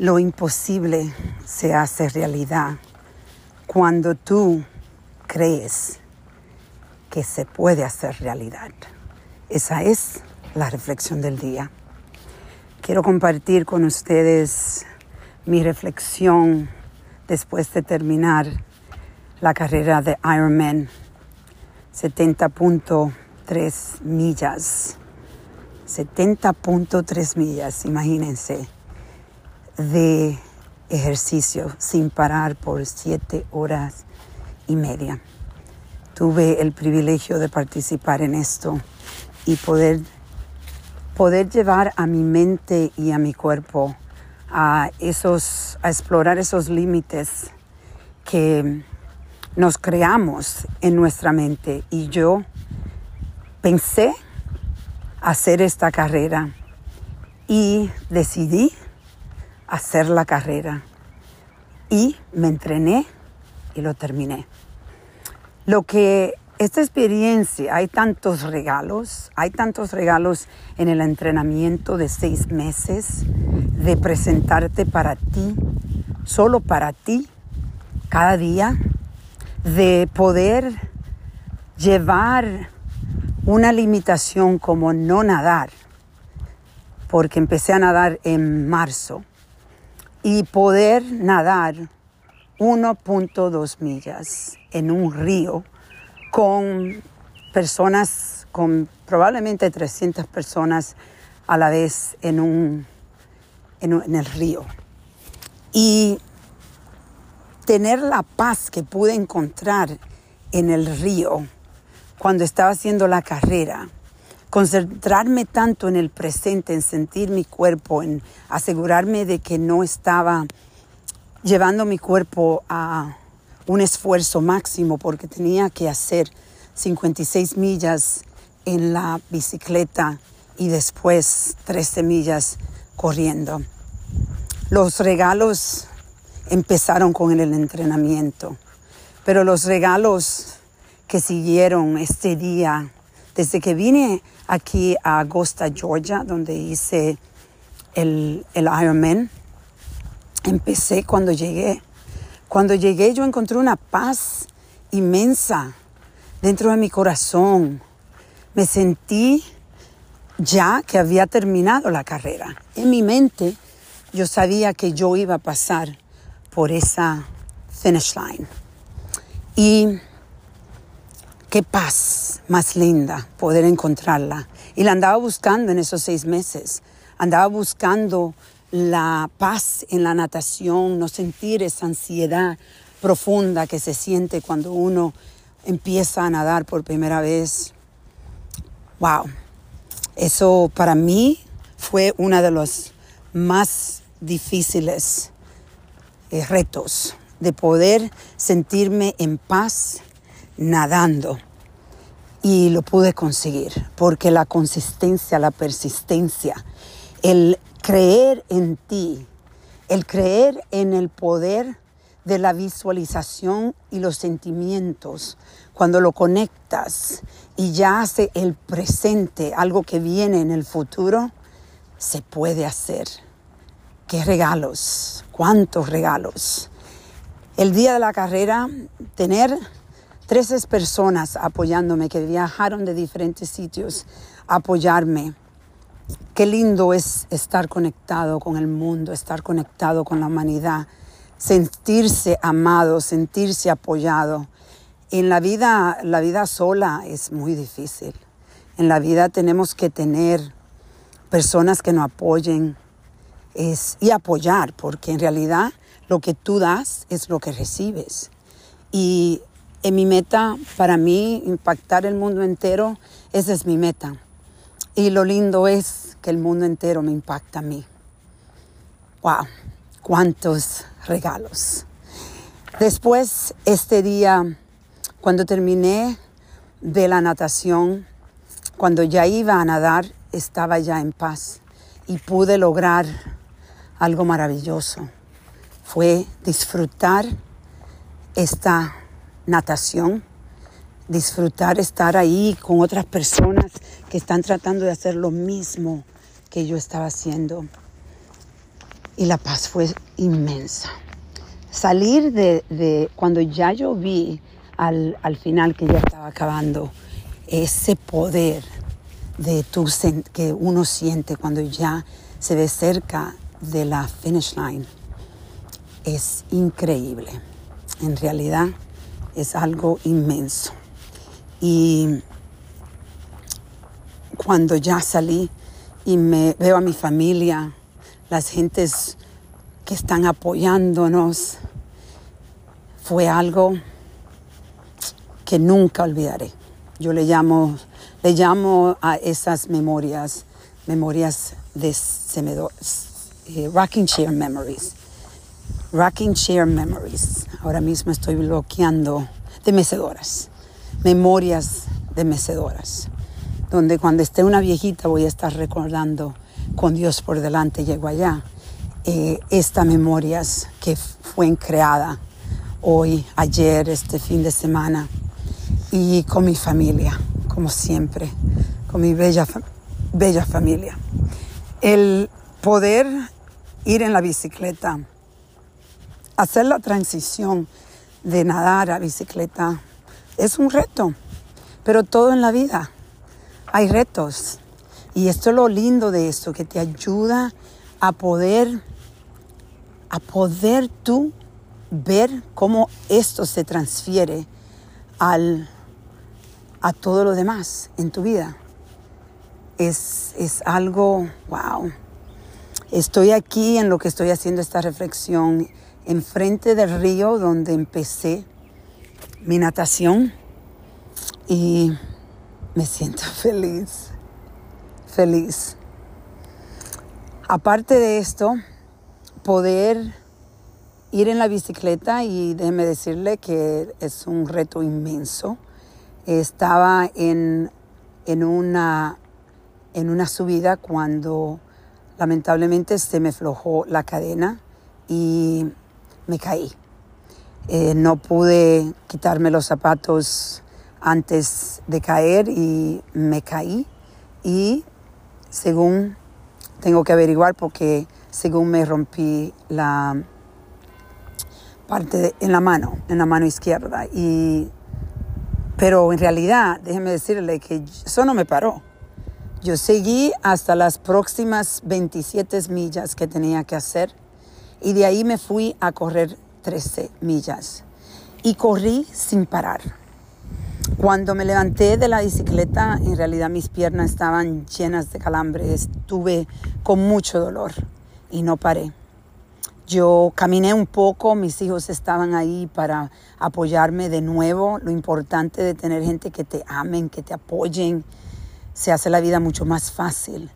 Lo imposible se hace realidad cuando tú crees que se puede hacer realidad. Esa es la reflexión del día. Quiero compartir con ustedes mi reflexión después de terminar la carrera de Ironman 70.3 millas. 70.3 millas, imagínense de ejercicio sin parar por siete horas y media. Tuve el privilegio de participar en esto y poder, poder llevar a mi mente y a mi cuerpo a, esos, a explorar esos límites que nos creamos en nuestra mente. Y yo pensé hacer esta carrera y decidí hacer la carrera. Y me entrené y lo terminé. Lo que esta experiencia, hay tantos regalos, hay tantos regalos en el entrenamiento de seis meses, de presentarte para ti, solo para ti, cada día, de poder llevar una limitación como no nadar, porque empecé a nadar en marzo y poder nadar 1.2 millas en un río con personas, con probablemente 300 personas a la vez en, un, en, el río. Y tener la paz que pude encontrar en el río cuando estaba haciendo la carrera concentrarme tanto en el presente, en sentir mi cuerpo, en asegurarme de que no estaba llevando mi cuerpo a un esfuerzo máximo porque tenía que hacer 56 millas en la bicicleta y después 13 millas corriendo. Los regalos empezaron con el entrenamiento, pero los regalos que siguieron este día, desde que vine aquí a Augusta, Georgia, donde hice el, el Ironman. Empecé cuando llegué. Cuando llegué yo encontré una paz inmensa dentro de mi corazón. Me sentí ya que había terminado la carrera. En mi mente yo sabía que yo iba a pasar por esa finish line. Y Qué paz más linda poder encontrarla. Y la andaba buscando en esos seis meses. Andaba buscando la paz en la natación, no sentir esa ansiedad profunda que se siente cuando uno empieza a nadar por primera vez. Wow, eso para mí fue uno de los más difíciles eh, retos, de poder sentirme en paz nadando. Y lo pude conseguir porque la consistencia, la persistencia, el creer en ti, el creer en el poder de la visualización y los sentimientos, cuando lo conectas y ya hace el presente, algo que viene en el futuro, se puede hacer. Qué regalos, cuántos regalos. El día de la carrera, tener 13 personas apoyándome que viajaron de diferentes sitios a apoyarme. Qué lindo es estar conectado con el mundo, estar conectado con la humanidad, sentirse amado, sentirse apoyado. En la vida, la vida sola es muy difícil. En la vida tenemos que tener personas que nos apoyen y apoyar, porque en realidad lo que tú das es lo que recibes. Y en mi meta, para mí, impactar el mundo entero, esa es mi meta. Y lo lindo es que el mundo entero me impacta a mí. ¡Wow! ¡Cuántos regalos! Después, este día, cuando terminé de la natación, cuando ya iba a nadar, estaba ya en paz y pude lograr algo maravilloso. Fue disfrutar esta natación, disfrutar estar ahí con otras personas que están tratando de hacer lo mismo que yo estaba haciendo. y la paz fue inmensa. Salir de, cuando ya yo vi al, al, final que ya estaba acabando, ese poder de tu, que uno siente cuando ya se ve cerca de la finish line es increíble. En realidad es algo inmenso. Y cuando ya salí y me veo a mi familia, las gentes que están apoyándonos, fue algo que nunca olvidaré. Yo le llamo, le llamo a esas memorias, memorias de eh, rocking chair memories. Rocking chair memories. Ahora mismo estoy bloqueando de mecedoras. Memorias de mecedoras donde cuando esté una viejita voy a estar recordando con Dios por delante, llego allá, eh, estas memorias que fueron creadas hoy, ayer, este fin de semana, y con mi familia, como siempre, con mi bella, bella familia. El poder ir en la bicicleta, hacer la transición de nadar a bicicleta, es un reto, pero todo en la vida hay retos. Y esto es lo lindo de esto, que te ayuda a poder, a poder tú ver cómo esto se transfiere al, a todo lo demás en tu vida. Es, es algo, wow. Estoy aquí en lo que estoy haciendo esta reflexión, enfrente del río donde empecé mi natación y me siento feliz, feliz. Aparte de esto, poder ir en la bicicleta y déjeme decirle que es un reto inmenso. Estaba en, en, una, en una subida cuando lamentablemente se me flojó la cadena y me caí. Eh, no pude quitarme los zapatos antes de caer y me caí y según tengo que averiguar porque según me rompí la parte en la mano, en la mano izquierda y pero en realidad, déjeme decirle que eso no me paró. Yo seguí hasta las próximas 27 millas que tenía que hacer y de ahí me fui a correr 13 millas y corrí sin parar. Cuando me levanté de la bicicleta, en realidad mis piernas estaban llenas de calambres, estuve con mucho dolor y no paré. Yo caminé un poco, mis hijos estaban ahí para apoyarme de nuevo. Lo importante de tener gente que te amen, que te apoyen, se hace la vida mucho más fácil.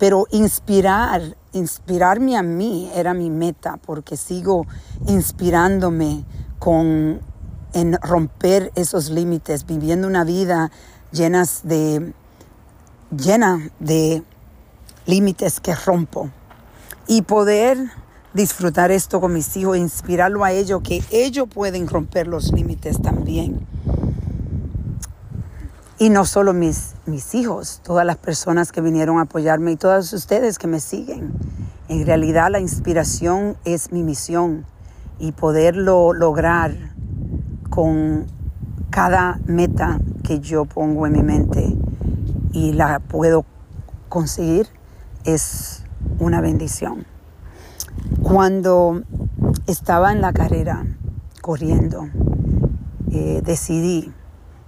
Pero inspirar, inspirarme a mí era mi meta, porque sigo inspirándome con en romper esos límites, viviendo una vida llenas de, llena de límites que rompo. Y poder disfrutar esto con mis hijos, inspirarlo a ellos, que ellos pueden romper los límites también. Y no solo mis, mis hijos, todas las personas que vinieron a apoyarme y todos ustedes que me siguen. En realidad la inspiración es mi misión y poderlo lograr con cada meta que yo pongo en mi mente y la puedo conseguir es una bendición. Cuando estaba en la carrera corriendo, eh, decidí,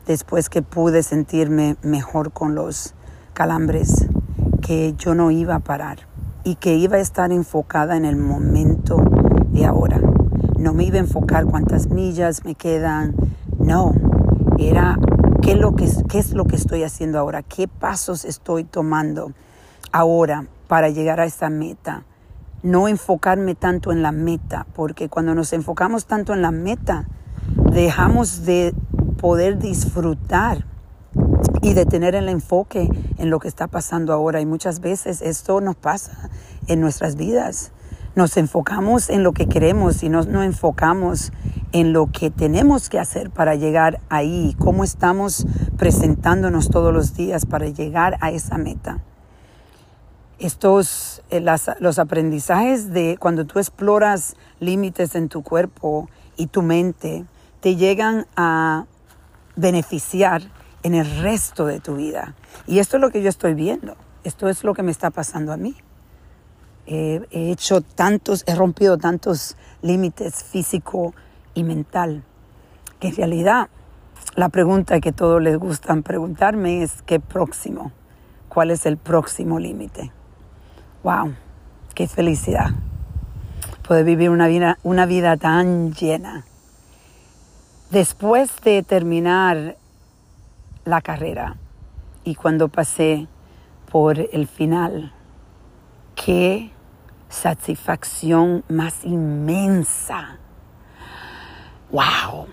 después que pude sentirme mejor con los calambres, que yo no iba a parar y que iba a estar enfocada en el momento de ahora no me iba a enfocar cuántas millas me quedan, no, era qué, lo que, qué es lo que estoy haciendo ahora, qué pasos estoy tomando ahora para llegar a esa meta. No enfocarme tanto en la meta, porque cuando nos enfocamos tanto en la meta, dejamos de poder disfrutar y de tener el enfoque en lo que está pasando ahora. Y muchas veces esto nos pasa en nuestras vidas nos enfocamos en lo que queremos y no nos enfocamos en lo que tenemos que hacer para llegar ahí, cómo estamos presentándonos todos los días para llegar a esa meta. estos, eh, los aprendizajes de cuando tú exploras límites en tu cuerpo y tu mente, te llegan a beneficiar en el resto de tu vida. Y esto es lo que yo estoy viendo. Esto es lo que me está pasando a mí. he hecho tantos, he rompido tantos límites físico y mental, que en realidad la pregunta que todos les gustan preguntarme es ¿qué próximo? ¿Cuál es el próximo límite? ¡Wow! ¡Qué felicidad! Poder vivir una vida, una vida tan llena. Después de terminar la carrera y cuando pasé por el final, qué satisfacción más inmensa. ¡Wow!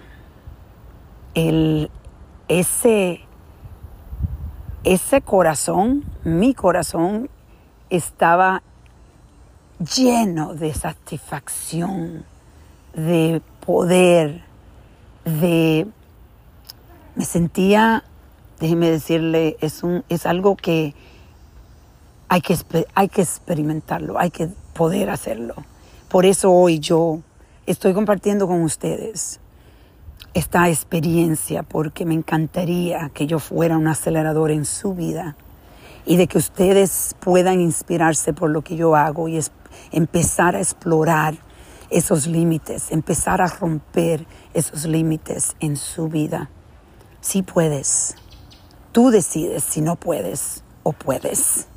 El, ese, ese corazón, mi corazón, estaba lleno de satisfacción, de poder, de... Me sentía, déjeme decirle, es, un, es algo que hay, que hay que experimentarlo, hay que poder hacerlo. Por eso hoy yo estoy compartiendo con ustedes esta experiencia porque me encantaría que yo fuera un acelerador en su vida y de que ustedes puedan inspirarse por lo que yo hago y empezar a explorar esos límites, empezar a romper esos límites en su vida. Si puedes, tú decides si no puedes o puedes.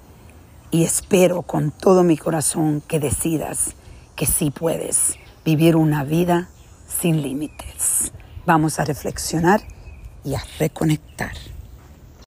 Y espero con todo mi corazón que decidas que sí puedes vivir una vida sin límites. Vamos a reflexionar y a reconectar.